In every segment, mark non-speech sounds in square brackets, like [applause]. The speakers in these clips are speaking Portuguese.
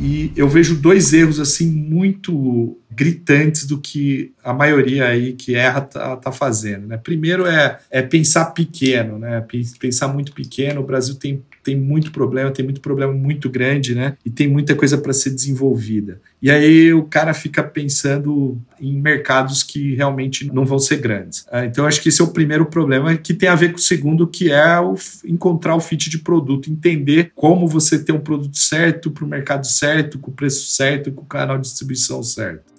E eu vejo dois erros assim muito gritantes do que a maioria aí que erra tá, tá fazendo. Né? Primeiro é, é pensar pequeno, né? Pensar muito pequeno. O Brasil tem tem muito problema, tem muito problema muito grande, né? E tem muita coisa para ser desenvolvida. E aí o cara fica pensando em mercados que realmente não vão ser grandes. Ah, então acho que esse é o primeiro problema que tem a ver com o segundo, que é o encontrar o fit de produto, entender como você tem um produto certo para o mercado certo, com o preço certo, com o canal de distribuição certo.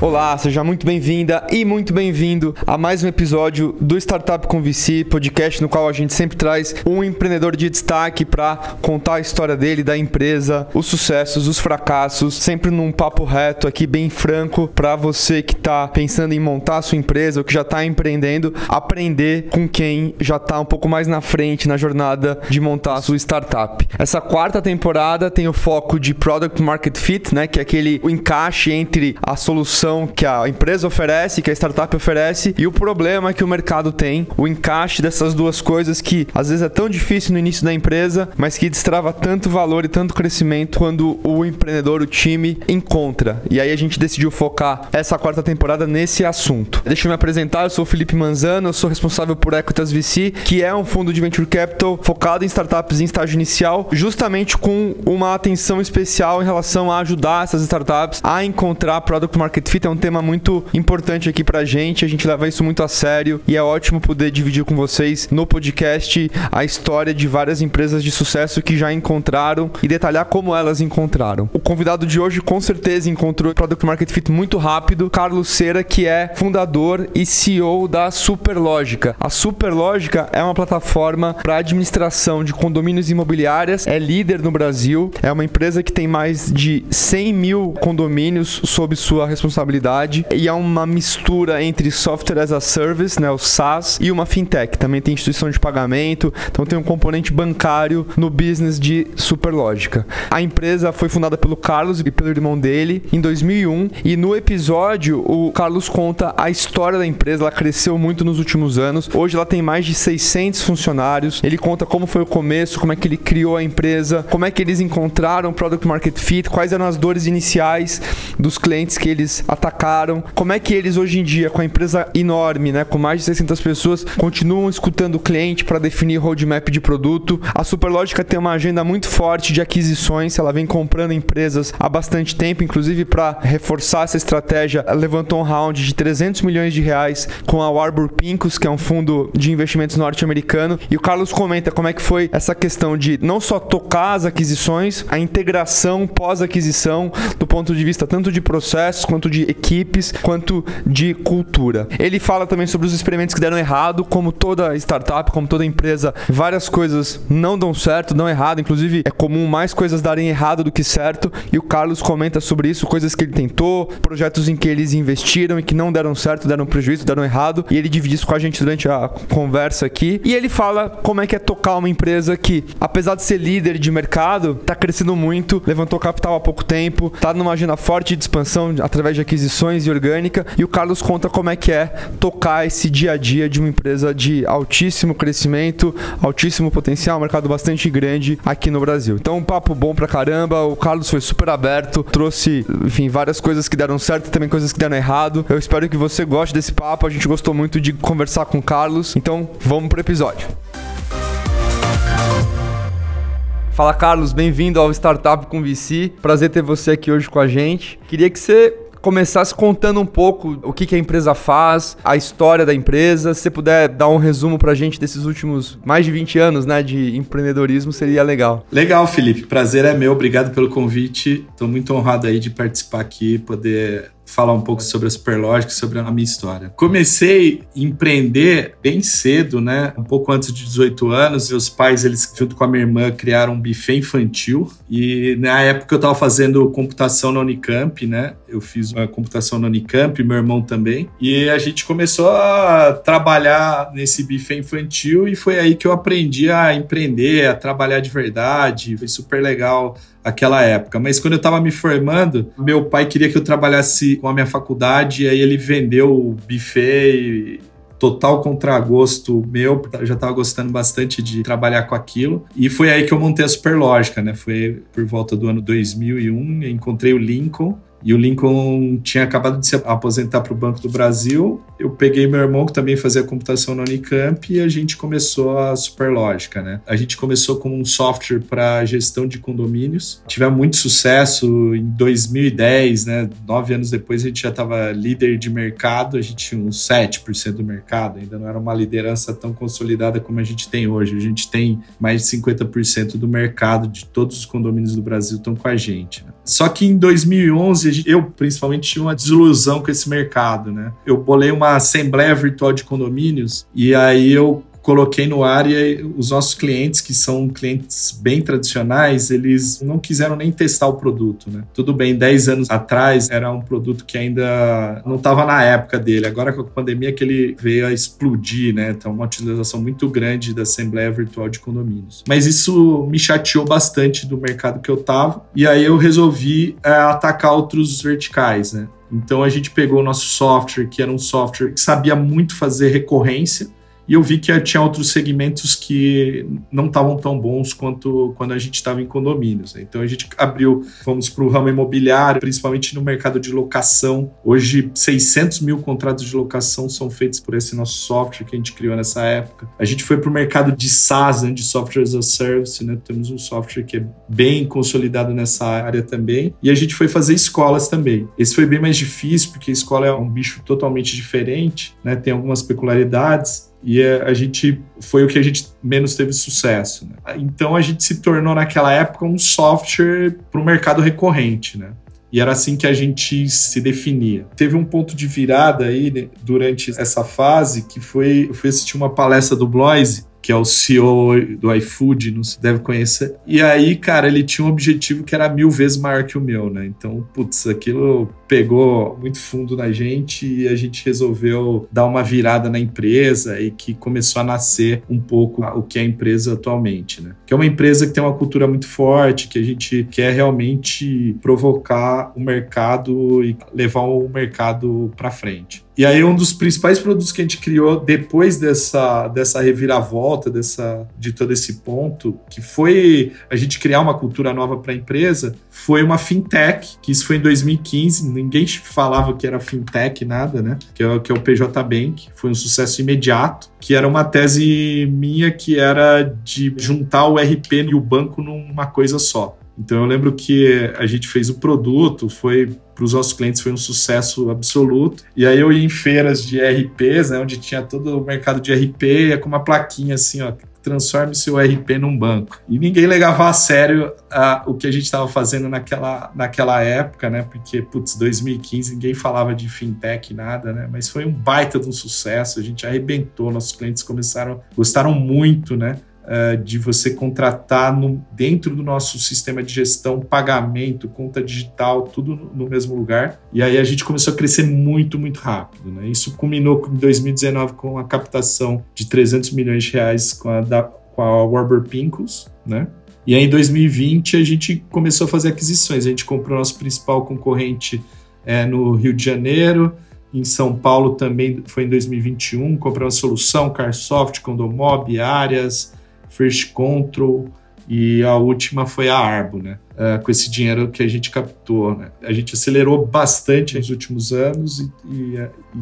Olá, seja muito bem-vinda e muito bem-vindo a mais um episódio do Startup com VC, podcast no qual a gente sempre traz um empreendedor de destaque para contar a história dele, da empresa, os sucessos, os fracassos, sempre num papo reto aqui, bem franco, para você que está pensando em montar a sua empresa ou que já está empreendendo, aprender com quem já está um pouco mais na frente na jornada de montar a sua startup. Essa quarta temporada tem o foco de Product Market Fit, né, que é aquele o encaixe entre a solução solução que a empresa oferece, que a startup oferece, e o problema que o mercado tem, o encaixe dessas duas coisas que às vezes é tão difícil no início da empresa, mas que destrava tanto valor e tanto crescimento quando o empreendedor, o time, encontra. E aí a gente decidiu focar essa quarta temporada nesse assunto. Deixa eu me apresentar, eu sou o Felipe Manzano, eu sou responsável por Equitas VC, que é um fundo de venture capital focado em startups em estágio inicial, justamente com uma atenção especial em relação a ajudar essas startups a encontrar product market fit é um tema muito importante aqui pra gente. A gente leva isso muito a sério e é ótimo poder dividir com vocês no podcast a história de várias empresas de sucesso que já encontraram e detalhar como elas encontraram. O convidado de hoje com certeza encontrou Product Market Fit muito rápido, Carlos Cera, que é fundador e CEO da Superlógica. A Superlógica é uma plataforma para administração de condomínios imobiliárias, é líder no Brasil, é uma empresa que tem mais de 100 mil condomínios sob sua responsabilidade responsabilidade e é uma mistura entre software as a service, né, o SaaS, e uma fintech. Também tem instituição de pagamento, então tem um componente bancário no business de Superlógica. A empresa foi fundada pelo Carlos e pelo irmão dele em 2001 e no episódio o Carlos conta a história da empresa, ela cresceu muito nos últimos anos. Hoje ela tem mais de 600 funcionários. Ele conta como foi o começo, como é que ele criou a empresa, como é que eles encontraram o product market fit, quais eram as dores iniciais dos clientes que eles atacaram. Como é que eles hoje em dia, com a empresa enorme, né, com mais de 600 pessoas, continuam escutando o cliente para definir roadmap de produto? A Superlógica tem uma agenda muito forte de aquisições, ela vem comprando empresas há bastante tempo, inclusive para reforçar essa estratégia, levantou um round de 300 milhões de reais com a Warburg Pincus, que é um fundo de investimentos norte-americano. E o Carlos comenta como é que foi essa questão de não só tocar as aquisições, a integração pós-aquisição, do ponto de vista tanto de processos quanto de equipes quanto de cultura. Ele fala também sobre os experimentos que deram errado, como toda startup, como toda empresa, várias coisas não dão certo, dão errado, inclusive é comum mais coisas darem errado do que certo, e o Carlos comenta sobre isso, coisas que ele tentou, projetos em que eles investiram e que não deram certo, deram prejuízo, deram errado, e ele divide isso com a gente durante a conversa aqui. E ele fala como é que é tocar uma empresa que, apesar de ser líder de mercado, está crescendo muito, levantou capital há pouco tempo, está numa agenda forte de expansão através de aquisição aquisições e orgânica. E o Carlos conta como é que é tocar esse dia a dia de uma empresa de altíssimo crescimento, altíssimo potencial, mercado bastante grande aqui no Brasil. Então, um papo bom pra caramba. O Carlos foi super aberto, trouxe, enfim, várias coisas que deram certo também coisas que deram errado. Eu espero que você goste desse papo. A gente gostou muito de conversar com o Carlos. Então, vamos pro episódio. Fala Carlos, bem-vindo ao Startup com VC. Prazer ter você aqui hoje com a gente. Queria que você começasse contando um pouco o que, que, a empresa faz, a história da empresa. Se você puder dar um resumo pra gente desses últimos mais de 20 anos né, de empreendedorismo, seria legal. Legal, Felipe. Prazer é meu. Obrigado pelo convite. Estou muito honrado aí de participar aqui, poder falar um pouco sobre a Superlógica, sobre a minha história. Comecei a empreender bem cedo, né? Um pouco antes de 18 anos. Meus pais, eles junto com a minha irmã, criaram um buffet infantil e na época eu estava fazendo computação na Unicamp, né? Eu fiz uma computação na Unicamp, meu irmão também. E a gente começou a trabalhar nesse buffet infantil e foi aí que eu aprendi a empreender, a trabalhar de verdade. Foi super legal aquela época. Mas quando eu estava me formando, meu pai queria que eu trabalhasse com a minha faculdade, e aí ele vendeu o buffet total contragosto meu, já estava gostando bastante de trabalhar com aquilo. E foi aí que eu montei a Superlógica, né? Foi por volta do ano 2001, encontrei o Lincoln e o Lincoln tinha acabado de se aposentar para o Banco do Brasil. Eu peguei meu irmão, que também fazia computação na Unicamp, e a gente começou a Superlógica, né? A gente começou com um software para gestão de condomínios. Tivemos muito sucesso em 2010, né? Nove anos depois, a gente já estava líder de mercado, a gente tinha uns 7% do mercado, ainda não era uma liderança tão consolidada como a gente tem hoje. A gente tem mais de 50% do mercado de todos os condomínios do Brasil estão com a gente. Né? Só que em 2011 eu principalmente tinha uma desilusão com esse mercado, né? Eu bolei uma assembleia virtual de condomínios e aí eu coloquei no ar e os nossos clientes, que são clientes bem tradicionais, eles não quiseram nem testar o produto, né? Tudo bem, 10 anos atrás era um produto que ainda não estava na época dele. Agora com a pandemia que ele veio a explodir, né? Então uma utilização muito grande da Assembleia Virtual de Condomínios. Mas isso me chateou bastante do mercado que eu tava e aí eu resolvi é, atacar outros verticais, né? Então a gente pegou o nosso software, que era um software que sabia muito fazer recorrência, e eu vi que tinha outros segmentos que não estavam tão bons quanto quando a gente estava em condomínios. Né? Então a gente abriu, fomos para o ramo imobiliário, principalmente no mercado de locação. Hoje, 600 mil contratos de locação são feitos por esse nosso software que a gente criou nessa época. A gente foi para o mercado de SaaS, né, de Software as a Service. Né? Temos um software que é bem consolidado nessa área também. E a gente foi fazer escolas também. Esse foi bem mais difícil, porque a escola é um bicho totalmente diferente, né? tem algumas peculiaridades e a gente foi o que a gente menos teve sucesso. Né? Então a gente se tornou naquela época um software para o mercado recorrente, né? E era assim que a gente se definia. Teve um ponto de virada aí né, durante essa fase que foi eu fui assistir uma palestra do Bloise que é o CEO do iFood, não se deve conhecer. E aí, cara, ele tinha um objetivo que era mil vezes maior que o meu, né? Então, putz, aquilo pegou muito fundo na gente e a gente resolveu dar uma virada na empresa e que começou a nascer um pouco o que é a empresa atualmente, né? Que é uma empresa que tem uma cultura muito forte, que a gente quer realmente provocar o mercado e levar o mercado para frente. E aí um dos principais produtos que a gente criou depois dessa, dessa reviravolta, dessa, de todo esse ponto, que foi a gente criar uma cultura nova para a empresa, foi uma fintech, que isso foi em 2015, ninguém falava que era fintech, nada, né? Que é, que é o PJ Bank, foi um sucesso imediato, que era uma tese minha que era de juntar o RP e o banco numa coisa só. Então eu lembro que a gente fez o produto, foi para os nossos clientes foi um sucesso absoluto. E aí eu ia em feiras de RPs, né, onde tinha todo o mercado de RP, com uma plaquinha assim, ó, transforme seu RP num banco. E ninguém levava a sério uh, o que a gente estava fazendo naquela, naquela época, né? Porque, putz, 2015 ninguém falava de fintech, nada, né? Mas foi um baita de um sucesso, a gente arrebentou, nossos clientes começaram, gostaram muito, né? Uh, de você contratar no, dentro do nosso sistema de gestão, pagamento, conta digital, tudo no, mesmo lugar. E aí a gente começou a crescer muito, muito rápido. Né? Isso culminou em 2019 com a captação de 300 milhões de reais com a, da, com a Warburg Pincus, né? E aí em 2020 a gente começou a fazer aquisições. A gente comprou nosso principal concorrente é, no Rio de Janeiro, em São Paulo também foi em 2021, compramos solução, Carsoft, Condomob, Áreas, First Control e a última foi a Arbo, né? Uh, com esse dinheiro que a gente captou, né? A gente acelerou bastante nos últimos anos e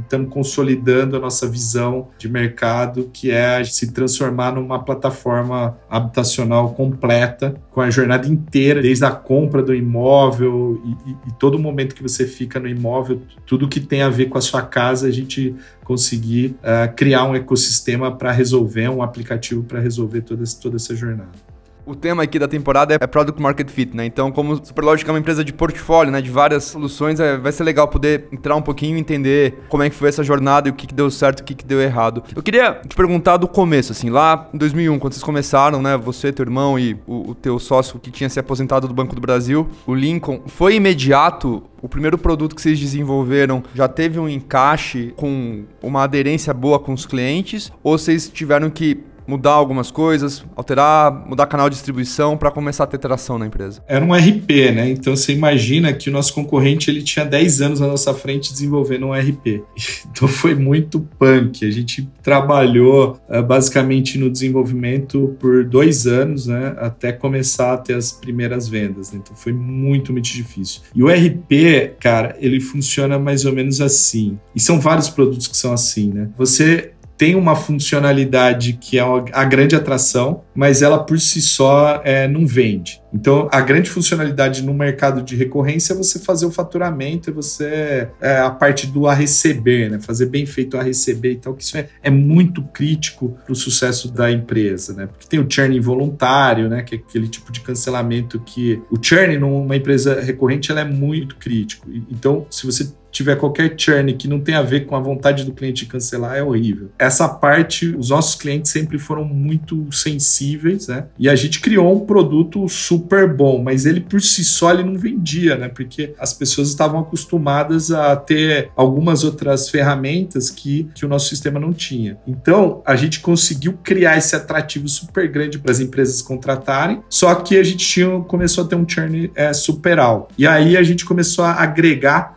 estamos consolidando a nossa visão de mercado, que é se transformar numa plataforma habitacional completa, com a jornada inteira, desde a compra do imóvel e, e, e todo momento que você fica no imóvel, tudo que tem a ver com a sua casa, a gente conseguir uh, criar um ecossistema para resolver, um aplicativo para resolver toda, toda essa jornada. O tema aqui da temporada é Product Market Fit, né? Então, como Superlogic é uma empresa de portfólio, né? De várias soluções, é, vai ser legal poder entrar um pouquinho e entender como é que foi essa jornada e o que, que deu certo e o que, que deu errado. Eu queria te perguntar do começo, assim, lá em 2001, quando vocês começaram, né? Você, teu irmão e o, o teu sócio que tinha se aposentado do Banco do Brasil, o Lincoln, foi imediato o primeiro produto que vocês desenvolveram já teve um encaixe com uma aderência boa com os clientes? Ou vocês tiveram que mudar algumas coisas, alterar, mudar canal de distribuição para começar a ter tração na empresa? Era um RP, né? Então você imagina que o nosso concorrente ele tinha 10 anos na nossa frente desenvolvendo um RP. [laughs] Então foi muito punk. A gente trabalhou uh, basicamente no desenvolvimento por dois anos, né? Até começar a ter as primeiras vendas. Né? Então foi muito, muito difícil. E o RP, cara, ele funciona mais ou menos assim. E são vários produtos que são assim, né? Você tem uma funcionalidade que é a grande atração, mas ela por si só é, não vende. Então, a grande funcionalidade no mercado de recorrência é você fazer o faturamento, é você é, a parte do a receber, né? fazer bem feito a receber e tal, que isso é, é muito crítico para o sucesso da empresa, né? Porque tem o churn involuntário, né? Que é aquele tipo de cancelamento que o churn numa empresa recorrente ela é muito crítico. Então, se você tiver qualquer churn que não tem a ver com a vontade do cliente de cancelar, é horrível. Essa parte, os nossos clientes sempre foram muito sensíveis, né? E a gente criou um produto super bom, mas ele por si só ele não vendia, né? Porque as pessoas estavam acostumadas a ter algumas outras ferramentas que, que o nosso sistema não tinha. Então, a gente conseguiu criar esse atrativo super grande para as empresas contratarem, só que a gente tinha, começou a ter um churn é, super alto. E aí a gente começou a agregar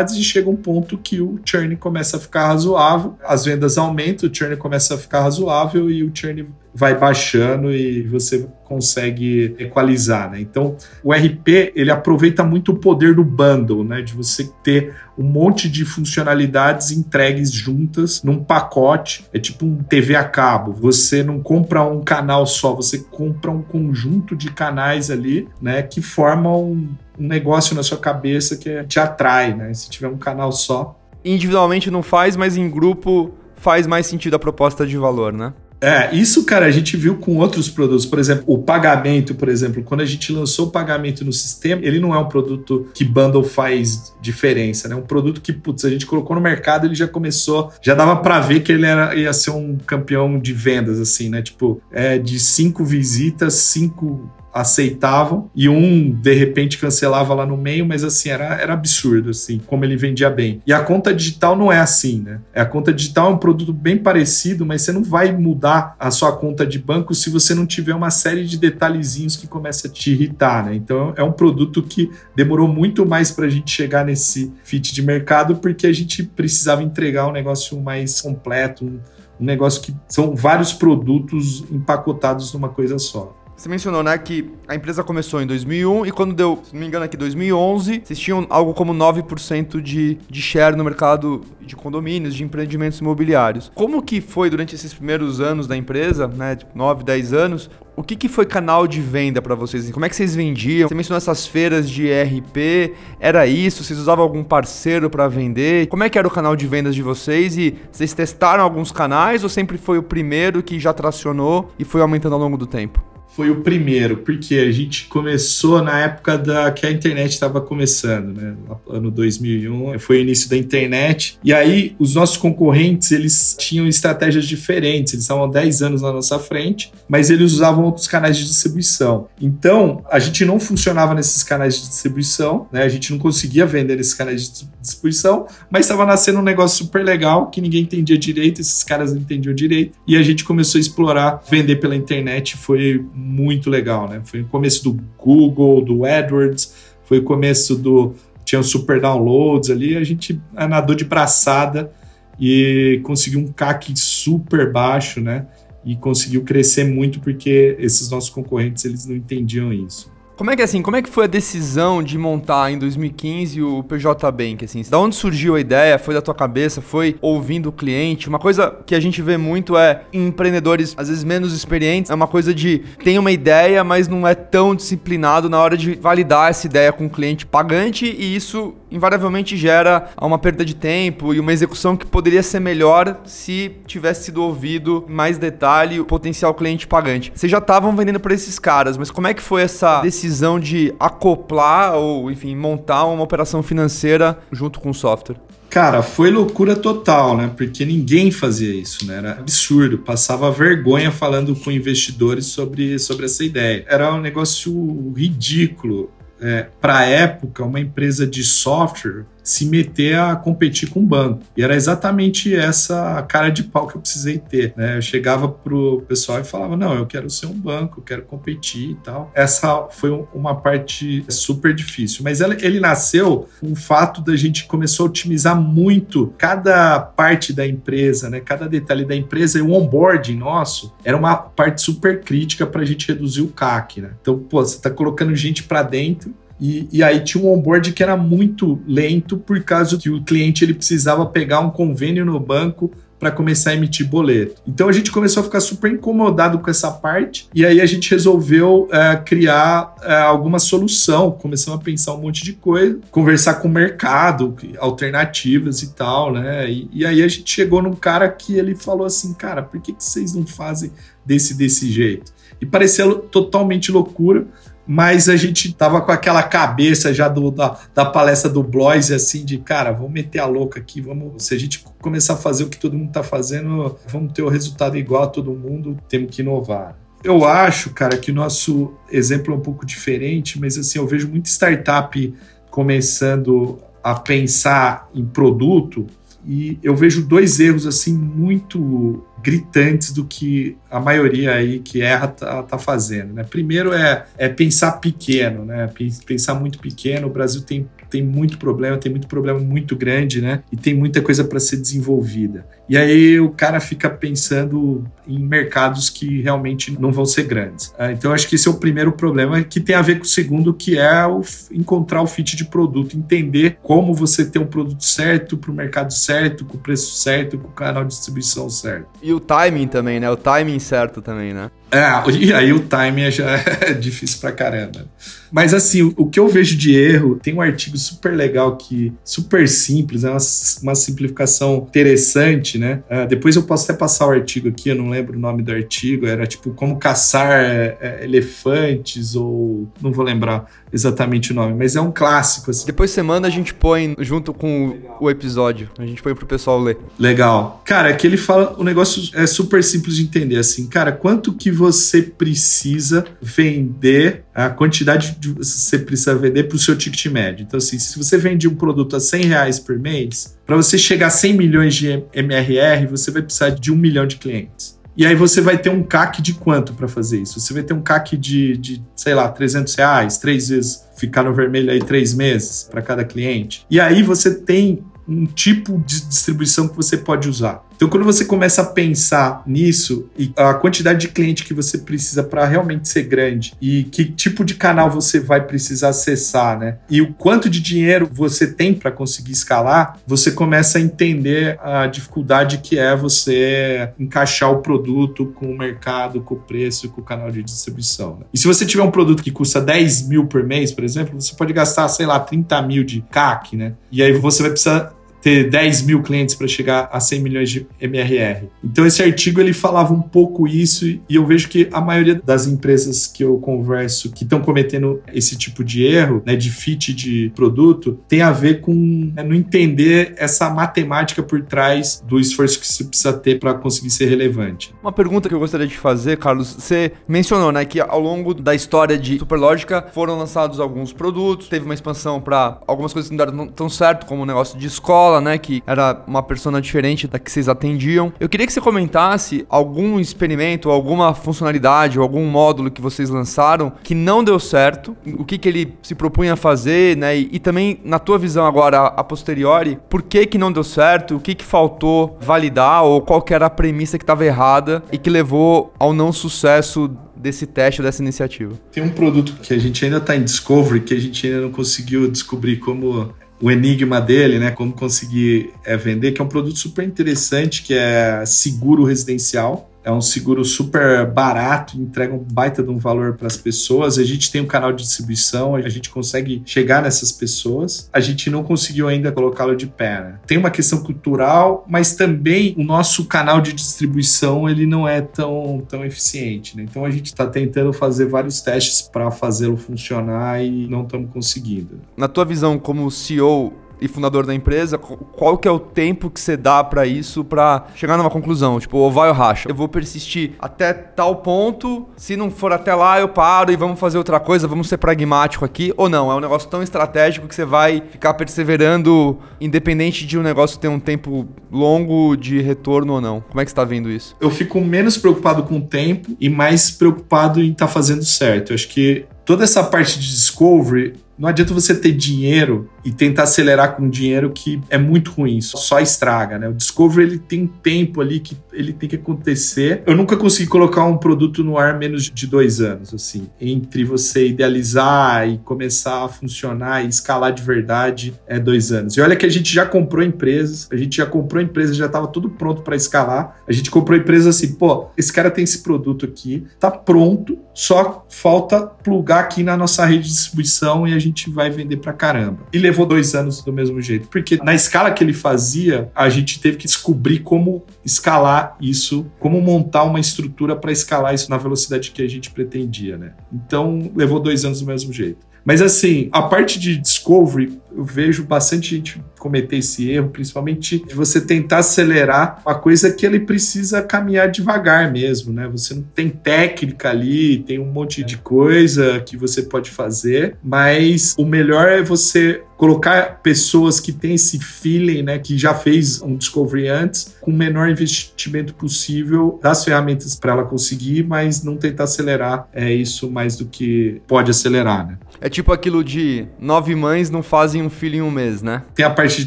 e chega um ponto que o churn começa a ficar razoável, as vendas aumentam, o churn começa a ficar razoável e o churn vai baixando e você consegue equalizar, né? Então, o RP, ele aproveita muito o poder do bundle, né? De você ter um monte de funcionalidades entregues juntas num pacote. É tipo um TV a cabo. Você não compra um canal só, você compra um conjunto de canais ali, né? Que formam um, um negócio na sua cabeça que te atrai, né? Se tiver um canal só. Individualmente não faz, mas em grupo faz mais sentido a proposta de valor, né? É, isso, cara, a gente viu com outros produtos. Por exemplo, o pagamento, por exemplo, quando a gente lançou o pagamento no sistema, ele não é um produto que bundle faz diferença, né? Um produto que, putz, a gente colocou no mercado, ele já começou, já dava para ver que ele era, ia ser um campeão de vendas, assim, né? Tipo, é, de cinco visitas, cinco aceitavam e um de repente cancelava lá no meio, mas assim era, era absurdo assim como ele vendia bem. E a conta digital não é assim, né? A conta digital é um produto bem parecido, mas você não vai mudar a sua conta de banco se você não tiver uma série de detalhezinhos que começa a te irritar, né? Então é um produto que demorou muito mais para a gente chegar nesse fit de mercado porque a gente precisava entregar um negócio mais completo, um, um negócio que são vários produtos empacotados numa coisa só. Você mencionou, né, que a empresa começou em 2001 e quando deu, se não me engano aqui, 2011, vocês tinham algo como 9% de, de share no mercado de condomínios, de empreendimentos imobiliários. Como que foi durante esses primeiros anos da empresa, né, tipo 9, 10 anos, o que, que foi canal de venda para vocês? Como é que vocês vendiam? Você mencionou essas feiras de RP, era isso? Vocês usavam algum parceiro para vender? Como é que era o canal de vendas de vocês? E vocês testaram alguns canais ou sempre foi o primeiro que já tracionou e foi aumentando ao longo do tempo? Foi o primeiro, porque a gente começou na época da que a internet estava começando, né? Ano 2001, foi o início da internet. E aí os nossos concorrentes, eles tinham estratégias diferentes, eles estavam 10 anos na nossa frente, mas eles usavam outros canais de distribuição. Então, a gente não funcionava nesses canais de distribuição, né? A gente não conseguia vender nesses canais de distribuição, mas estava nascendo um negócio super legal que ninguém entendia direito, esses caras não entendiam direito, e a gente começou a explorar vender pela internet, foi muito legal, né? Foi o começo do Google, do AdWords, foi o começo do. Tinha super downloads ali, a gente nadou de braçada e conseguiu um CAC super baixo, né? E conseguiu crescer muito porque esses nossos concorrentes eles não entendiam isso. Como é que assim, como é que foi a decisão de montar em 2015 o PJ Bank assim? Da onde surgiu a ideia? Foi da tua cabeça? Foi ouvindo o cliente? Uma coisa que a gente vê muito é empreendedores às vezes menos experientes, é uma coisa de tem uma ideia, mas não é tão disciplinado na hora de validar essa ideia com o cliente pagante e isso invariavelmente gera uma perda de tempo e uma execução que poderia ser melhor se tivesse sido ouvido mais detalhe o potencial cliente pagante. Vocês já estavam vendendo para esses caras, mas como é que foi essa decisão de acoplar ou, enfim, montar uma operação financeira junto com o software? Cara, foi loucura total, né? Porque ninguém fazia isso, né? Era absurdo. Passava vergonha falando com investidores sobre, sobre essa ideia. Era um negócio ridículo é, para a época, uma empresa de software se meter a competir com o banco. E era exatamente essa cara de pau que eu precisei ter. Né? Eu chegava pro pessoal e falava: não, eu quero ser um banco, eu quero competir e tal. Essa foi uma parte super difícil. Mas ele nasceu com o fato da gente começou a otimizar muito cada parte da empresa, né? cada detalhe da empresa e o onboarding nosso era uma parte super crítica para a gente reduzir o CAC. Né? Então, pô, você está colocando gente para dentro e, e, aí tinha um onboard que era muito lento por causa que o cliente ele precisava pegar um convênio no banco para começar a emitir boleto. Então a gente começou a ficar super incomodado com essa parte e aí a gente resolveu é, criar é, alguma solução. Começamos a pensar um monte de coisa, conversar com o mercado, alternativas e tal, né? E, e aí a gente chegou num cara que ele falou assim, cara, por que, que vocês não fazem desse desse jeito? E parecia totalmente loucura, mas a gente tava com aquela cabeça já do, da, da palestra do Blois, assim, de cara, vamos meter a louca aqui, vamos. Se a gente começar a fazer o que todo mundo tá fazendo, vamos ter o resultado igual a todo mundo, temos que inovar. Eu acho, cara, que o nosso exemplo é um pouco diferente, mas assim, eu vejo muita startup começando a pensar em produto e eu vejo dois erros assim muito gritantes do que a maioria aí que erra tá, tá, fazendo, né? Primeiro é, é pensar pequeno, né? Pensar muito pequeno. O Brasil tem tem muito problema, tem muito problema muito grande, né? E tem muita coisa para ser desenvolvida. E aí o cara fica pensando em mercados que realmente não vão ser grandes. Ah, então acho que esse é o primeiro problema que tem a ver com o segundo, que é o, encontrar o fit de produto, entender como você ter um produto certo para o mercado certo, com o preço certo, com o canal de distribuição certo. E o timing também, né? O timing certo também, né? É, [laughs] e aí o timing já [laughs] é difícil pra caramba. Mas assim, o, que eu vejo de erro, tem um artigo super legal que super simples, é uma, uma simplificação interessante, né? Uh, depois eu posso até passar o artigo aqui, eu não lembro o nome do artigo, era tipo como caçar é, é, elefantes ou não vou lembrar exatamente o nome, mas é um clássico. Assim. Depois semana a gente põe junto com o episódio, a gente põe pro pessoal ler. Legal. Cara, aqui ele fala, o negócio é super simples de entender, assim, cara, quanto que você precisa vender, a quantidade que você precisa vender para o seu ticket médio. Então, assim, se você vende um produto a 100 reais por mês, para você chegar a 100 milhões de MRR, você vai precisar de um milhão de clientes. E aí você vai ter um CAC de quanto para fazer isso? Você vai ter um CAC de, de, sei lá, 300 reais, três vezes, ficar no vermelho aí três meses para cada cliente. E aí você tem um tipo de distribuição que você pode usar. Então, quando você começa a pensar nisso e a quantidade de cliente que você precisa para realmente ser grande e que tipo de canal você vai precisar acessar, né? E o quanto de dinheiro você tem para conseguir escalar, você começa a entender a dificuldade que é você encaixar o produto com o mercado, com o preço, com o canal de distribuição. Né? E se você tiver um produto que custa 10 mil por mês, por exemplo, você pode gastar, sei lá, 30 mil de CAC, né? E aí você vai precisar ter 10 mil clientes para chegar a 100 milhões de MRR. Então esse artigo ele falava um pouco isso e eu vejo que a maioria das empresas que eu converso que estão cometendo esse tipo de erro, né, de fit de produto, tem a ver com né, não entender essa matemática por trás do esforço que você precisa ter para conseguir ser relevante. Uma pergunta que eu gostaria de fazer, Carlos, você mencionou, né, que ao longo da história de Superlógica foram lançados alguns produtos, teve uma expansão para algumas coisas que não deram tão certo, como o negócio de escola escola, né? Que era uma persona diferente da que vocês atendiam. Eu queria que você comentasse algum experimento, alguma funcionalidade ou algum módulo que vocês lançaram que não deu certo, o que, que ele se propunha a fazer, né? E, e também, na tua visão agora, a posteriori, por que, que não deu certo, o que, que faltou validar ou qual que era a premissa que estava errada e que levou ao não sucesso desse teste, dessa iniciativa? Tem um produto que a gente ainda está em discovery, que a gente ainda não conseguiu descobrir como o enigma dele, né? Como conseguir é, vender, que é um produto super interessante, que é seguro residencial. É um seguro super barato, entrega um baita de um valor para as pessoas. A gente tem um canal de distribuição, a gente consegue chegar nessas pessoas. A gente não conseguiu ainda colocá-lo de pé. Né? Tem uma questão cultural, mas também o nosso canal de distribuição ele não é tão, tão eficiente. Né? Então a gente está tentando fazer vários testes para fazê-lo funcionar e não estamos conseguindo. Na tua visão como CEO, e fundador da empresa, qual que é o tempo que você dá para isso para chegar numa conclusão? Tipo, ou vai ou racha. Eu vou persistir até tal ponto, se não for até lá eu paro e vamos fazer outra coisa, vamos ser pragmático aqui, ou não, é um negócio tão estratégico que você vai ficar perseverando independente de um negócio ter um tempo longo de retorno ou não. Como é que você tá vendo isso? Eu fico menos preocupado com o tempo e mais preocupado em estar tá fazendo certo. Eu acho que toda essa parte de discovery não adianta você ter dinheiro e tentar acelerar com dinheiro que é muito ruim, só estraga, né? O Discovery ele tem tempo ali que ele tem que acontecer. Eu nunca consegui colocar um produto no ar menos de dois anos, assim, entre você idealizar e começar a funcionar e escalar de verdade é dois anos. E olha que a gente já comprou empresas, a gente já comprou empresas, já estava tudo pronto para escalar. A gente comprou empresas assim, pô, esse cara tem esse produto aqui, tá pronto, só falta plugar aqui na nossa rede de distribuição e a gente vai vender pra caramba. E levou dois anos do mesmo jeito. Porque na escala que ele fazia, a gente teve que descobrir como escalar isso, como montar uma estrutura para escalar isso na velocidade que a gente pretendia, né? Então levou dois anos do mesmo jeito. Mas assim, a parte de discovery, eu vejo bastante gente cometer esse erro, principalmente de você tentar acelerar uma coisa que ele precisa caminhar devagar mesmo, né? Você não tem técnica ali, tem um monte de coisa que você pode fazer, mas o melhor é você colocar pessoas que têm esse feeling, né, que já fez um discovery antes, com o menor investimento possível, das ferramentas para ela conseguir, mas não tentar acelerar é isso mais do que pode acelerar, né? É tipo aquilo de nove mães não fazem um filho em um mês, né? Tem a parte de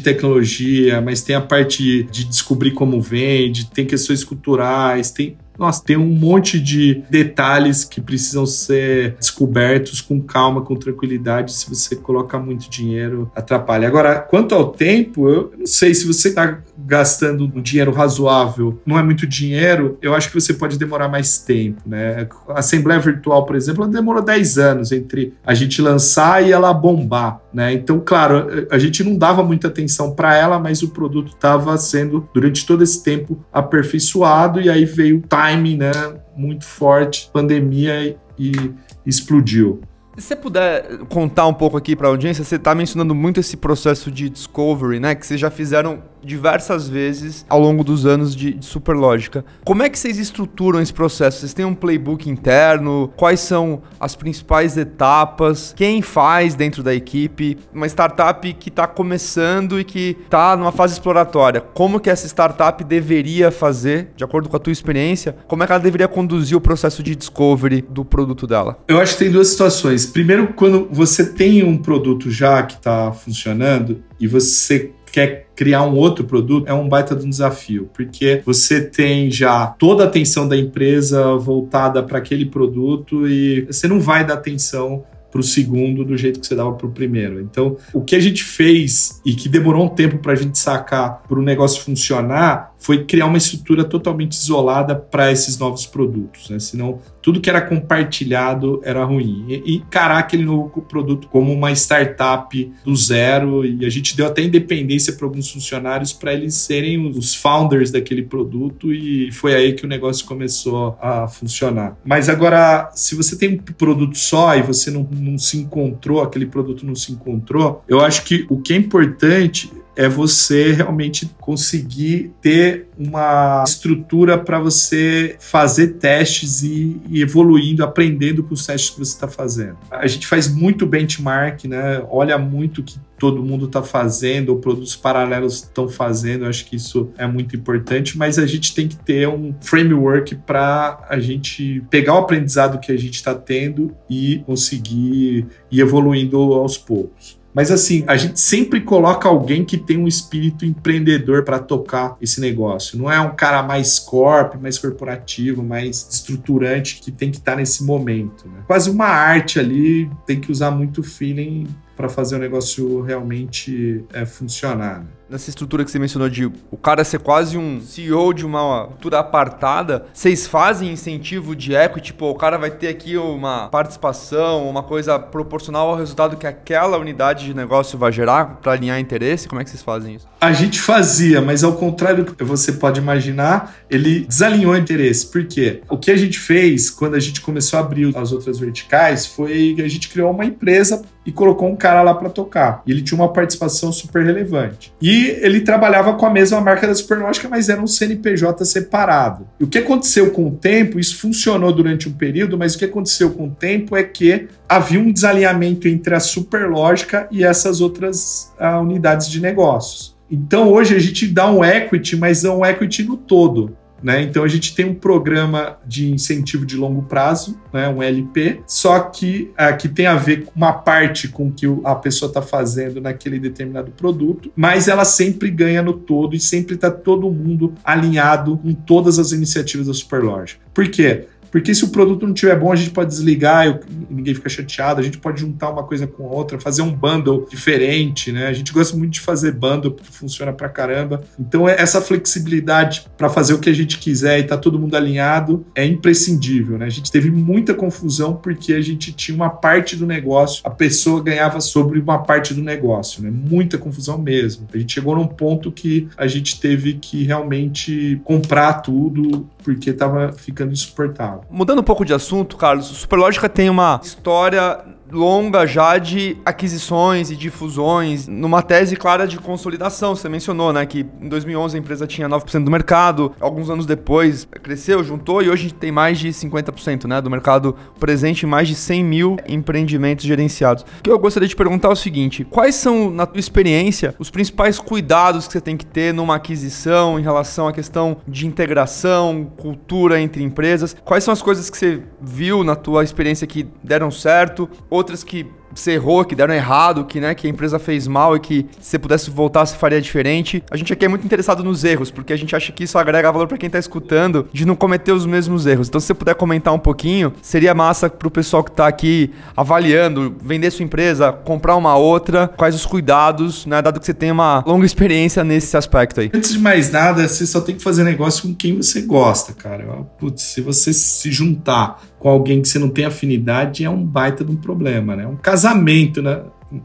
tecnologia, mas tem a parte de descobrir como vende, tem questões culturais, tem nossa, tem um monte de detalhes que precisam ser descobertos com calma, com tranquilidade. Se você coloca muito dinheiro, atrapalha. Agora, quanto ao tempo, eu não sei se você está gastando um dinheiro razoável, não é muito dinheiro, eu acho que você pode demorar mais tempo, né? A Assembleia Virtual, por exemplo, ela demorou 10 anos entre a gente lançar e ela bombar, né? Então, claro, a gente não dava muita atenção para ela, mas o produto estava sendo, durante todo esse tempo, aperfeiçoado e aí veio o timing, né? Muito forte, pandemia e explodiu. Se você puder contar um pouco aqui para a audiência, você está mencionando muito esse processo de discovery, né? Que vocês já fizeram diversas vezes ao longo dos anos de, de Superlógica. Como é que vocês estruturam esse processo? Vocês têm um playbook interno? Quais são as principais etapas? Quem faz dentro da equipe? Uma startup que está começando e que está numa fase exploratória. Como que essa startup deveria fazer, de acordo com a tua experiência, como é que ela deveria conduzir o processo de discovery do produto dela? Eu acho que tem duas situações. Primeiro, quando você tem um produto já que está funcionando e você quer criar um outro produto, é um baita de um desafio, porque você tem já toda a atenção da empresa voltada para aquele produto e você não vai dar atenção para o segundo do jeito que você dava para o primeiro. Então, o que a gente fez e que demorou um tempo para a gente sacar para o negócio funcionar foi criar uma estrutura totalmente isolada para esses novos produtos, né? Senão tudo que era compartilhado era ruim. E encarar aquele novo produto como uma startup do zero e a gente deu até independência para alguns funcionários para eles serem os founders daquele produto e foi aí que o negócio começou a funcionar. Mas agora, se você tem um produto só e você não, não se encontrou, aquele produto não se encontrou, eu acho que o que é importante é você realmente conseguir ter uma estrutura para você fazer testes e, e evoluindo, aprendendo com os testes que você está fazendo. A gente faz muito benchmark, né? Olha muito o que todo mundo está fazendo ou produtos paralelos estão fazendo. Eu acho que isso é muito importante, mas a gente tem que ter um framework para a gente pegar o aprendizado que a gente está tendo e conseguir ir evoluindo aos poucos. Mas assim, a gente sempre coloca alguém que tem um espírito empreendedor para tocar esse negócio. Não é um cara mais corp, mais corporativo, mais estruturante que tem que estar tá nesse momento. Né? Quase uma arte ali, tem que usar muito feeling para fazer o negócio realmente é, funcionar. Né? nessa estrutura que você mencionou de o cara ser quase um CEO de uma cultura apartada, vocês fazem incentivo de equity, tipo, o cara vai ter aqui uma participação, uma coisa proporcional ao resultado que aquela unidade de negócio vai gerar para alinhar interesse? Como é que vocês fazem isso? A gente fazia, mas ao contrário do que você pode imaginar, ele desalinhou o interesse. Por quê? O que a gente fez quando a gente começou a abrir as outras verticais foi que a gente criou uma empresa e colocou um cara lá para tocar. E ele tinha uma participação super relevante. E ele trabalhava com a mesma marca da Superlógica, mas era um CNPJ separado. E o que aconteceu com o tempo, isso funcionou durante um período, mas o que aconteceu com o tempo é que havia um desalinhamento entre a Superlógica e essas outras uh, unidades de negócios. Então hoje a gente dá um equity, mas é um equity no todo. Né? Então a gente tem um programa de incentivo de longo prazo, né? um LP, só que uh, que tem a ver com uma parte com que a pessoa está fazendo naquele determinado produto, mas ela sempre ganha no todo e sempre está todo mundo alinhado com todas as iniciativas da Superloja. Por quê? Porque se o produto não estiver bom, a gente pode desligar e ninguém fica chateado, a gente pode juntar uma coisa com outra, fazer um bundle diferente, né? A gente gosta muito de fazer bundle porque funciona pra caramba. Então, é essa flexibilidade para fazer o que a gente quiser e tá todo mundo alinhado é imprescindível, né? A gente teve muita confusão porque a gente tinha uma parte do negócio, a pessoa ganhava sobre uma parte do negócio, né? Muita confusão mesmo. A gente chegou num ponto que a gente teve que realmente comprar tudo porque estava ficando insuportável. Mudando um pouco de assunto, Carlos, Superlógica tem uma história longa já de aquisições e de fusões, numa tese clara de consolidação. Você mencionou, né, que em 2011 a empresa tinha 9% do mercado, alguns anos depois cresceu, juntou e hoje tem mais de 50% né, do mercado presente, mais de 100 mil empreendimentos gerenciados. O que eu gostaria de perguntar é o seguinte: quais são, na tua experiência, os principais cuidados que você tem que ter numa aquisição em relação à questão de integração, cultura entre empresas? Quais são as coisas que você viu na tua experiência que deram certo? Outras que você errou, que deram errado, que, né, que a empresa fez mal e que se você pudesse voltar, você faria diferente. A gente aqui é muito interessado nos erros, porque a gente acha que isso agrega valor para quem tá escutando de não cometer os mesmos erros. Então, se você puder comentar um pouquinho, seria massa pro pessoal que tá aqui avaliando, vender sua empresa, comprar uma outra, quais os cuidados, né, dado que você tem uma longa experiência nesse aspecto aí. Antes de mais nada, você só tem que fazer negócio com quem você gosta, cara. Putz, se você se juntar com alguém que você não tem afinidade, é um baita de um problema, né? Um casamento, né?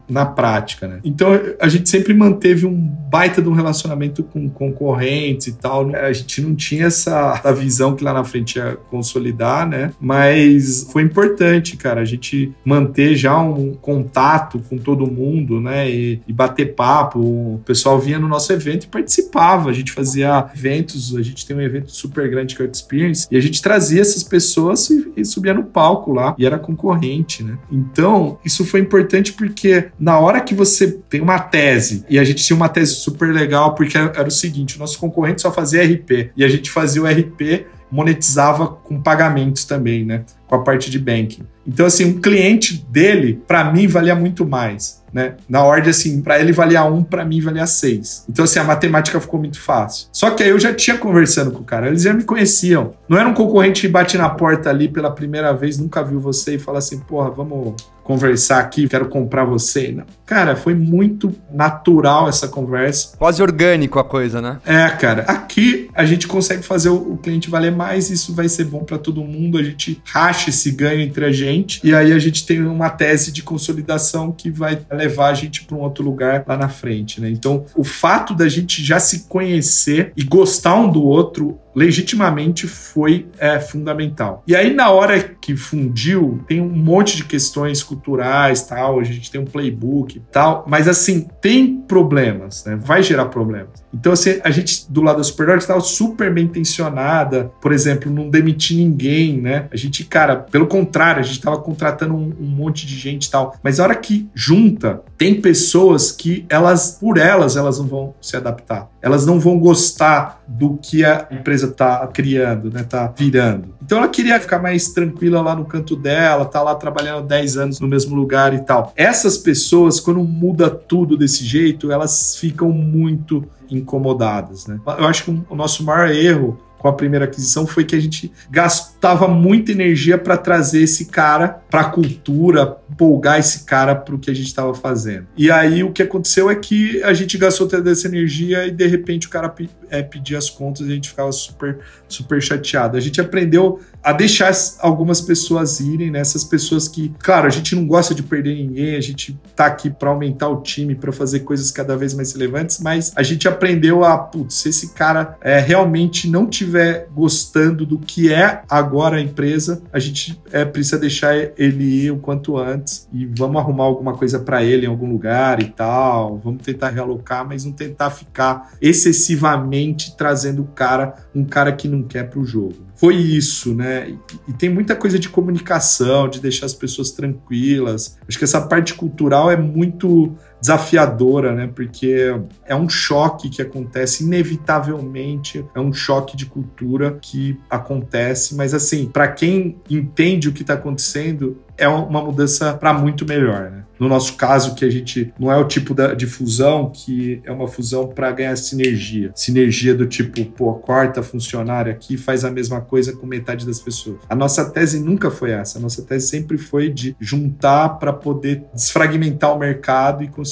Na prática, né? Então a gente sempre manteve um baita de um relacionamento com concorrentes e tal. Né? A gente não tinha essa, essa visão que lá na frente ia consolidar, né? Mas foi importante, cara, a gente manter já um contato com todo mundo, né? E, e bater papo. O pessoal vinha no nosso evento e participava. A gente fazia eventos, a gente tem um evento super grande que é o Experience, e a gente trazia essas pessoas e, e subia no palco lá, e era concorrente, né? Então, isso foi importante porque na hora que você tem uma tese, e a gente tinha uma tese super legal, porque era o seguinte: o nosso concorrente só fazia RP, e a gente fazia o RP, monetizava com pagamentos também, né? Com a parte de banking. Então, assim, um cliente dele, para mim, valia muito mais né? Na ordem, assim, para ele valia um, para mim valia seis. Então, assim, a matemática ficou muito fácil. Só que aí eu já tinha conversando com o cara, eles já me conheciam. Não era um concorrente que bate na porta ali pela primeira vez, nunca viu você e fala assim, porra, vamos conversar aqui, quero comprar você. Não. Cara, foi muito natural essa conversa. Quase orgânico a coisa, né? É, cara. Aqui a gente consegue fazer o, cliente valer mais, isso vai ser bom para todo mundo. A gente racha esse ganho entre a gente e aí a gente tem uma tese de consolidação que vai levar a gente para um outro lugar lá na frente, né? Então, o fato da gente já se conhecer e gostar um do outro legitimamente foi é, fundamental. E aí, na hora que fundiu, tem um monte de questões culturais, tal, a gente tem um playbook tal, mas assim, tem problemas, né? Vai gerar problemas. Então, assim, a gente, do lado da Superdog, estava super bem intencionada, por exemplo, não demitir ninguém, né? A gente, cara, pelo contrário, a gente estava contratando um, um monte de gente e tal, mas a hora que junta, tem pessoas que elas, por elas, elas não vão se adaptar. Elas não vão gostar do que a empresa está criando, né? Tá virando. Então ela queria ficar mais tranquila lá no canto dela, tá lá trabalhando 10 anos no mesmo lugar e tal. Essas pessoas, quando muda tudo desse jeito, elas ficam muito incomodadas, né? Eu acho que o nosso maior erro com a primeira aquisição foi que a gente gastava muita energia para trazer esse cara para a cultura, empolgar esse cara para o que a gente estava fazendo. E aí o que aconteceu é que a gente gastou toda essa energia e de repente o cara é, pedia as contas e a gente ficava super, super chateado. A gente aprendeu a deixar algumas pessoas irem, né? Essas pessoas que, claro, a gente não gosta de perder ninguém, a gente tá aqui para aumentar o time, para fazer coisas cada vez mais relevantes, mas a gente aprendeu a, putz, se esse cara é, realmente não tiver gostando do que é agora a empresa, a gente é, precisa deixar ele ir o quanto antes e vamos arrumar alguma coisa para ele em algum lugar e tal, vamos tentar realocar, mas não tentar ficar excessivamente trazendo o cara, um cara que não quer para o jogo foi isso, né? E, e, tem muita coisa de comunicação, de deixar as pessoas tranquilas. Acho que essa parte cultural é muito desafiadora, né? Porque é um choque que acontece inevitavelmente, é um choque de cultura que acontece, mas assim, para quem entende o que está acontecendo, é uma mudança para muito melhor, né? No nosso caso, que a gente não é o tipo de fusão que é uma fusão para ganhar sinergia. Sinergia do tipo, pô, corta funcionário aqui, faz a mesma coisa com metade das pessoas. A nossa tese nunca foi essa. A nossa tese sempre foi de juntar para poder desfragmentar o mercado e conseguir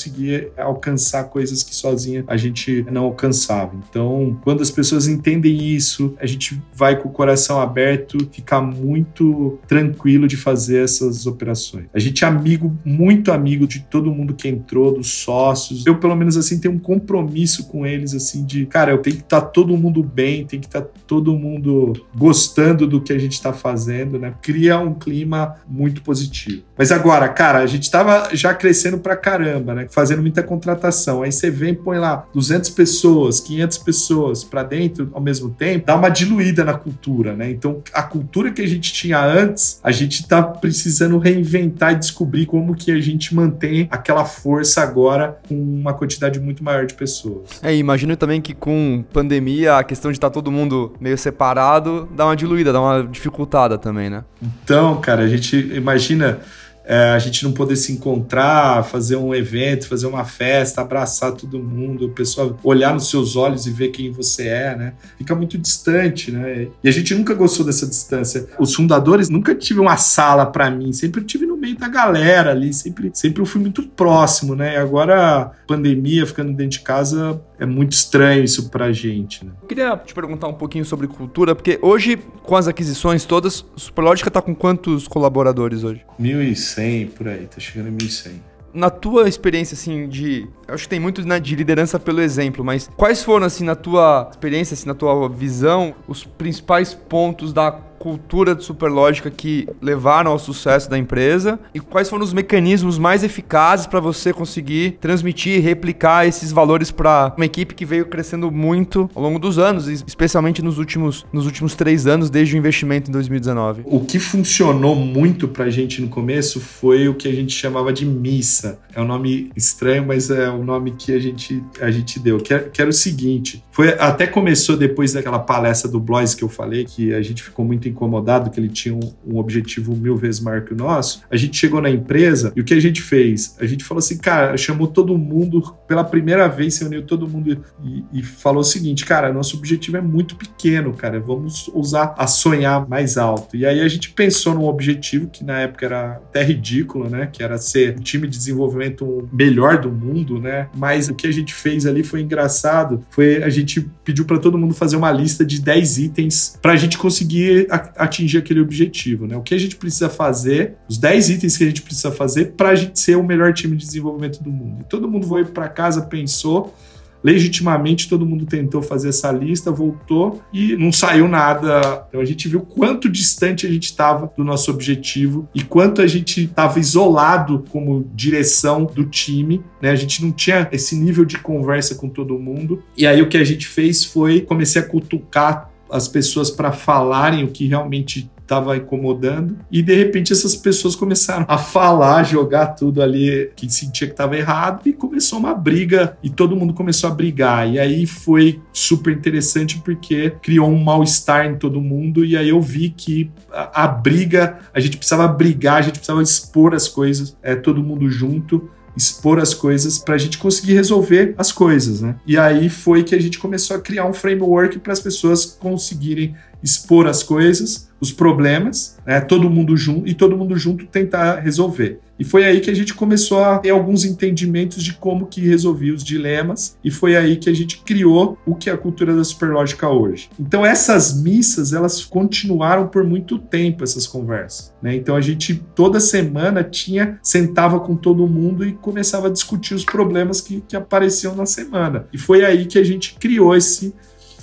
alcançar coisas que sozinha a gente não alcançava. Então, quando as pessoas entendem isso, a gente vai com o coração aberto, ficar muito tranquilo de fazer essas operações. A gente é amigo, muito amigo de todo mundo que entrou, dos sócios. Eu, pelo menos assim, tenho um compromisso com eles, assim, de, cara, eu tenho que estar tá todo mundo bem, tem que estar tá todo mundo gostando do que a gente está fazendo, né? Cria um clima muito positivo. Mas agora, cara, a gente estava já crescendo pra caramba, né? Fazendo muita contratação. Aí você vem, põe lá 200 pessoas, 500 pessoas para dentro ao mesmo tempo, dá uma diluída na cultura, né? Então, a cultura que a gente tinha antes, a gente tá precisando reinventar e descobrir como que a gente mantém aquela força agora com uma quantidade muito maior de pessoas. É, imagino também que com pandemia, a questão de estar tá todo mundo meio separado dá uma diluída, dá uma dificultada também, né? Então, cara, a gente imagina é, a gente não poder se encontrar, fazer um evento, fazer uma festa, abraçar todo mundo, a pessoa olhar nos seus olhos e ver quem você é, né? Fica muito distante, né? E a gente nunca gostou dessa distância. Os fundadores nunca tive uma sala para mim, sempre tive no meio da galera ali, sempre, sempre eu fui muito próximo, né? E agora, pandemia, ficando dentro de casa, é muito estranho isso pra gente, né? Eu queria te perguntar um pouquinho sobre cultura, porque hoje, com as aquisições todas, Superlógica tá com quantos colaboradores hoje? 1.100 por aí, tá chegando em 1.100 na tua experiência, assim, de. Eu acho que tem muito né, de liderança pelo exemplo, mas quais foram, assim, na tua experiência, assim, na tua visão, os principais pontos da cultura de Superlógica que levaram ao sucesso da empresa e quais foram os mecanismos mais eficazes para você conseguir transmitir e replicar esses valores para uma equipe que veio crescendo muito ao longo dos anos, especialmente nos últimos, nos últimos três anos, desde o investimento em 2019. O que funcionou muito para a gente no começo foi o que a gente chamava de missa. É um nome estranho, mas é o nome que a gente, a gente deu. Que, é, que era o seguinte: foi até começou depois daquela palestra do Blois que eu falei, que a gente ficou muito incomodado, que ele tinha um, um, objetivo mil vezes maior que o nosso, a gente chegou na empresa e o que a gente fez? A gente falou assim, cara, chamou todo mundo, pela primeira vez, se uniu todo mundo e, e falou o seguinte, cara, nosso objetivo é muito pequeno, cara, vamos usar a sonhar mais alto. E aí a gente pensou num objetivo que na época era até ridículo, né? Que era ser um time de desenvolvimento melhor do mundo, né? Mas o que a gente fez ali foi engraçado, foi a gente pediu para todo mundo fazer uma lista de 10 itens para a gente conseguir atingir aquele objetivo, né? O que a gente precisa fazer, os 10 itens que a gente precisa fazer para a gente ser o melhor time de desenvolvimento do mundo. E todo mundo foi para casa, pensou, legitimamente todo mundo tentou fazer essa lista, voltou e não saiu nada. Então a gente viu quanto distante a gente estava do nosso objetivo e quanto a gente estava isolado como direção do time, né? A gente não tinha esse nível de conversa com todo mundo. E aí o que a gente fez foi comecei a cutucar as pessoas para falarem o que realmente estava incomodando. E de repente essas pessoas começaram a falar, jogar tudo ali que sentia que estava errado. E começou uma briga e todo mundo começou a brigar. E aí foi super interessante porque criou um mal-estar em todo mundo. E aí eu vi que a, a, briga, a gente precisava brigar, a gente precisava expor as coisas, é, todo mundo junto expor as coisas para a gente conseguir resolver as coisas, né? E aí foi que a gente começou a criar um framework para as pessoas conseguirem expor as coisas, os problemas, né? todo mundo junto e todo mundo junto tentar resolver. E foi aí que a gente começou a ter alguns entendimentos de como que resolvia os dilemas e foi aí que a gente criou o que é a cultura da superlógica hoje. Então essas missas, elas continuaram por muito tempo essas conversas, né? Então a gente toda semana tinha sentava com todo mundo e começava a discutir os problemas que, que apareciam na semana. E foi aí que a gente criou esse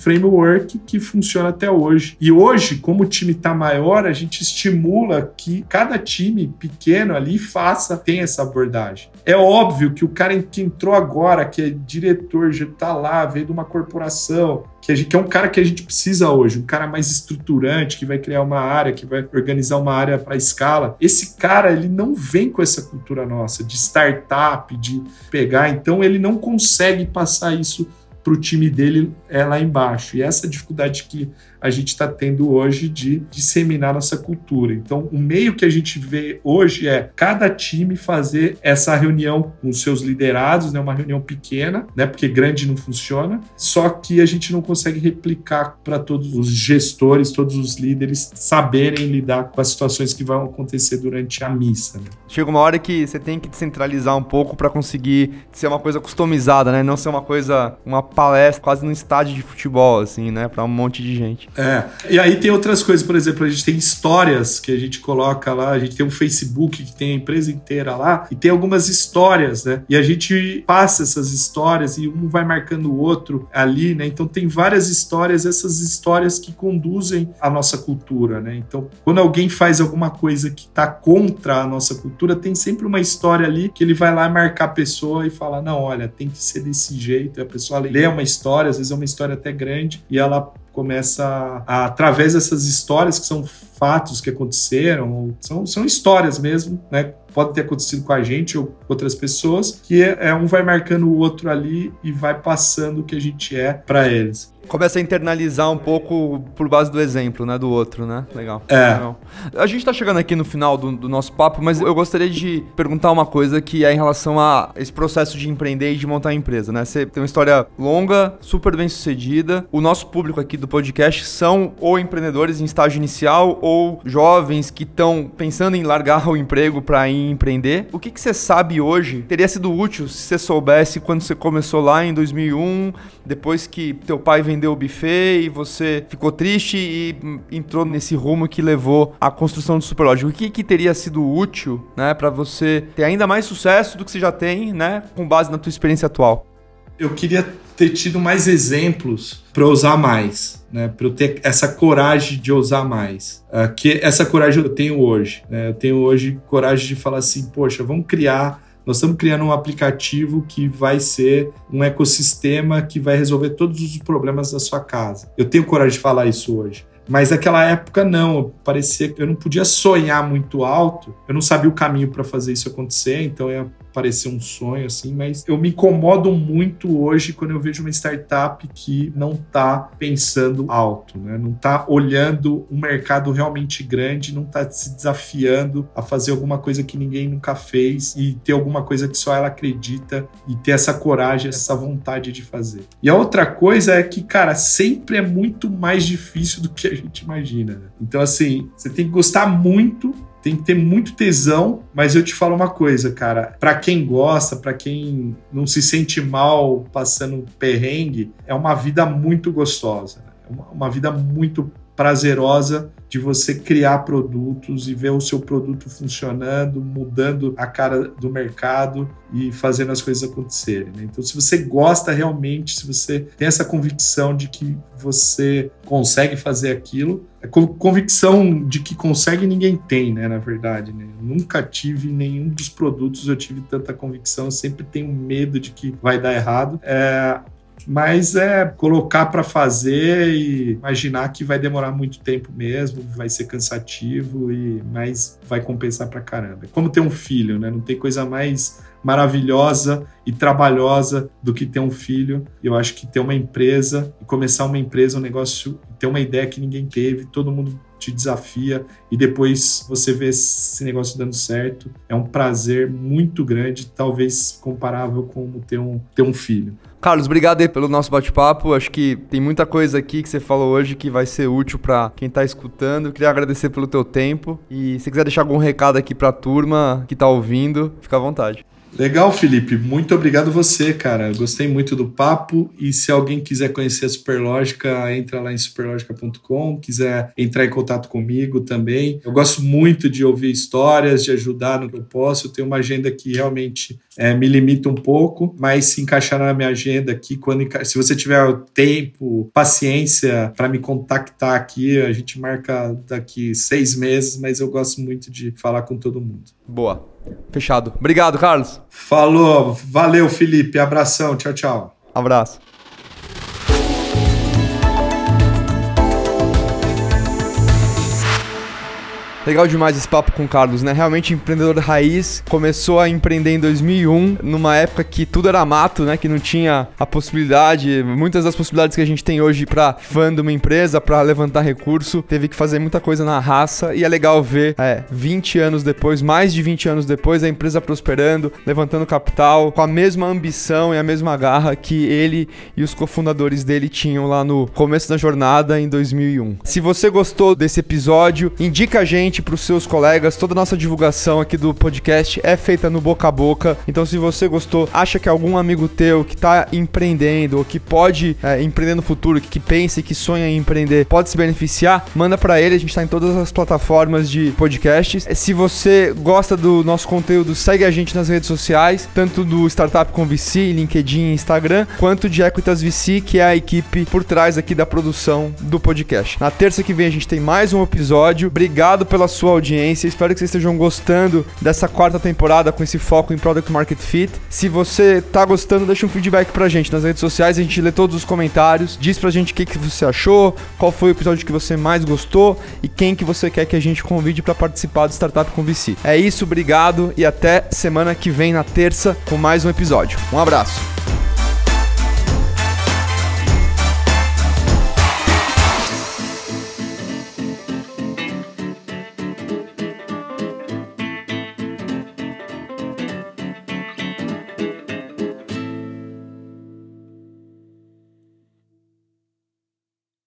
framework que funciona até hoje. E hoje, como o time está maior, a gente estimula que cada time pequeno ali faça, tenha essa abordagem. É óbvio que o cara que entrou agora, que é diretor, já está lá, veio de uma corporação, que, gente, que, é um cara que a gente precisa hoje, um cara mais estruturante, que vai criar uma área, que vai organizar uma área para escala. Esse cara, ele não vem com essa cultura nossa de startup, de pegar, então ele não consegue passar isso para o time dele é lá embaixo. E essa dificuldade que a gente está tendo hoje de disseminar nossa cultura. Então, o meio que a gente vê hoje é cada time fazer essa reunião com seus liderados, né, uma reunião pequena, né, porque grande não funciona, só que a gente não consegue replicar para todos os gestores, todos os líderes saberem lidar com as situações que vão acontecer durante a missa. Né? Chega uma hora que você tem que descentralizar um pouco para conseguir ser uma coisa customizada, né? Não ser uma coisa, uma palestra quase num estádio de futebol, assim, né? Para um monte de gente. É. E aí tem outras coisas, por exemplo, a gente tem histórias que a gente coloca lá, a gente tem um Facebook que tem a empresa inteira lá, e tem algumas histórias, né? E a gente passa essas histórias e um vai marcando o outro ali, né? Então tem várias histórias, essas histórias que conduzem a nossa cultura, né? Então, quando alguém faz alguma coisa que está contra a nossa cultura, tem sempre uma história ali que ele vai lá marcar a pessoa e falar: não, olha, tem que ser desse jeito. E a pessoa lê uma história, às vezes é uma história até grande, e ela começa a, através dessas histórias que são fatos que aconteceram, são, são histórias mesmo, né? Pode ter acontecido com a gente ou outras pessoas, que é, é um vai marcando o outro ali e vai passando o que a gente é para eles começa a internalizar um pouco por base do exemplo, né, do outro, né? Legal. É. Legal. A gente tá chegando aqui no final do, do, nosso papo, mas eu gostaria de perguntar uma coisa que é em relação a esse processo de empreender e de montar a empresa, né? Você tem uma história longa, super bem sucedida. O nosso público aqui do podcast são ou empreendedores em estágio inicial ou jovens que estão pensando em largar o emprego para ir empreender. O que, que você sabe hoje teria sido útil se você soubesse quando você começou lá em 2001, depois que teu pai vendeu o buffet e você ficou triste e entrou nesse rumo que levou à construção do Superlógico. O que, que teria sido útil, né, para você ter ainda mais sucesso do que você já tem, né, com base na tua experiência atual? Eu queria ter tido mais exemplos para usar mais, né? Para eu ter essa coragem de usar mais. Uh, que essa coragem eu tenho hoje. Né? Eu tenho hoje coragem de falar assim, poxa, vamos criar nós estamos criando um aplicativo que vai ser um ecossistema que vai resolver todos os problemas da sua casa. Eu tenho coragem de falar isso hoje. Mas naquela época não, parecia que eu não podia sonhar muito alto, eu não sabia o caminho para fazer isso acontecer, então eu parecer um sonho assim, mas eu me incomodo muito hoje quando eu vejo uma startup que não está pensando alto, né? Não está olhando um mercado realmente grande, não está se desafiando a fazer alguma coisa que ninguém nunca fez e ter alguma coisa que só ela acredita e ter essa coragem, essa vontade de fazer. E a outra coisa é que, cara, sempre é muito mais difícil do que a gente imagina. Né? Então, assim, você tem que gostar muito tem que ter muito tesão, mas eu te falo uma coisa, cara, para quem gosta, para quem não se sente mal passando perrengue, é uma vida muito gostosa, é uma, uma vida muito prazerosa de você criar produtos e ver o seu produto funcionando, mudando a cara do mercado e fazendo as coisas acontecerem. Né? Então, se você gosta realmente, se você tem essa convicção de que você consegue fazer aquilo, a convicção de que consegue ninguém tem, né? Na verdade, né? nunca tive nenhum dos produtos eu tive tanta convicção. Eu sempre tenho medo de que vai dar errado. É, mas é colocar para fazer e imaginar que vai demorar muito tempo mesmo, vai ser cansativo e mas vai compensar para caramba. É como ter um filho, né? Não tem coisa mais maravilhosa e trabalhosa do que ter um filho. Eu acho que ter uma empresa e começar uma empresa, um negócio, ter uma ideia que ninguém teve, todo mundo te desafia e depois você vê esse negócio dando certo. É um prazer muito grande, talvez comparável com ter um, ter um filho. Carlos, obrigado aí pelo nosso bate-papo. Acho que tem muita coisa aqui que você falou hoje que vai ser útil para quem está escutando. queria agradecer pelo teu tempo e se quiser deixar algum recado aqui para a turma que está ouvindo, fica à vontade. Legal, Felipe. Muito obrigado você, cara. Gostei muito do papo. E se alguém quiser conhecer a Superlógica, entra lá em superlógica.com. Quiser entrar em contato comigo também. Eu gosto muito de ouvir histórias, de ajudar no que eu posso. Eu tenho uma agenda que realmente é, me limita um pouco, mas se encaixar na minha agenda aqui, quando se você tiver tempo, paciência para me contactar aqui, a gente marca daqui seis meses, mas eu gosto muito de falar com todo mundo. Boa. Fechado. Obrigado, Carlos. Falou. Valeu, Felipe. Abração. Tchau, tchau. Abraço. Legal demais esse papo com o Carlos, né? Realmente empreendedor raiz, começou a empreender em 2001, numa época que tudo era mato, né? Que não tinha a possibilidade, muitas das possibilidades que a gente tem hoje para fã de uma empresa, para levantar recurso, teve que fazer muita coisa na raça e é legal ver, é, 20 anos depois, mais de 20 anos depois, a empresa prosperando, levantando capital, com a mesma ambição e a mesma garra que ele e os cofundadores dele tinham lá no começo da jornada em 2001. Se você gostou desse episódio, indica a gente para os seus colegas. Toda a nossa divulgação aqui do podcast é feita no boca a boca. Então, se você gostou, acha que algum amigo teu que está empreendendo ou que pode é, empreender no futuro, que, pensa e que sonha em empreender, pode se beneficiar, manda para ele. A gente está em todas as plataformas de podcasts. Se você gosta do nosso conteúdo, segue a gente nas redes sociais, tanto do Startup com VC, LinkedIn e Instagram, quanto de Equitas VC, que é a equipe por trás aqui da produção do podcast. Na terça que vem a gente tem mais um episódio. Obrigado pela pela sua audiência. Espero que vocês estejam gostando dessa quarta temporada com esse foco em Product Market Fit. Se você tá gostando, deixa um feedback pra gente nas redes sociais, a gente lê todos os comentários, diz pra gente o que, que você achou, qual foi o episódio que você mais gostou e quem que você quer que a gente convide para participar do Startup com VC. É isso, obrigado e até semana que vem na terça com mais um episódio. Um abraço.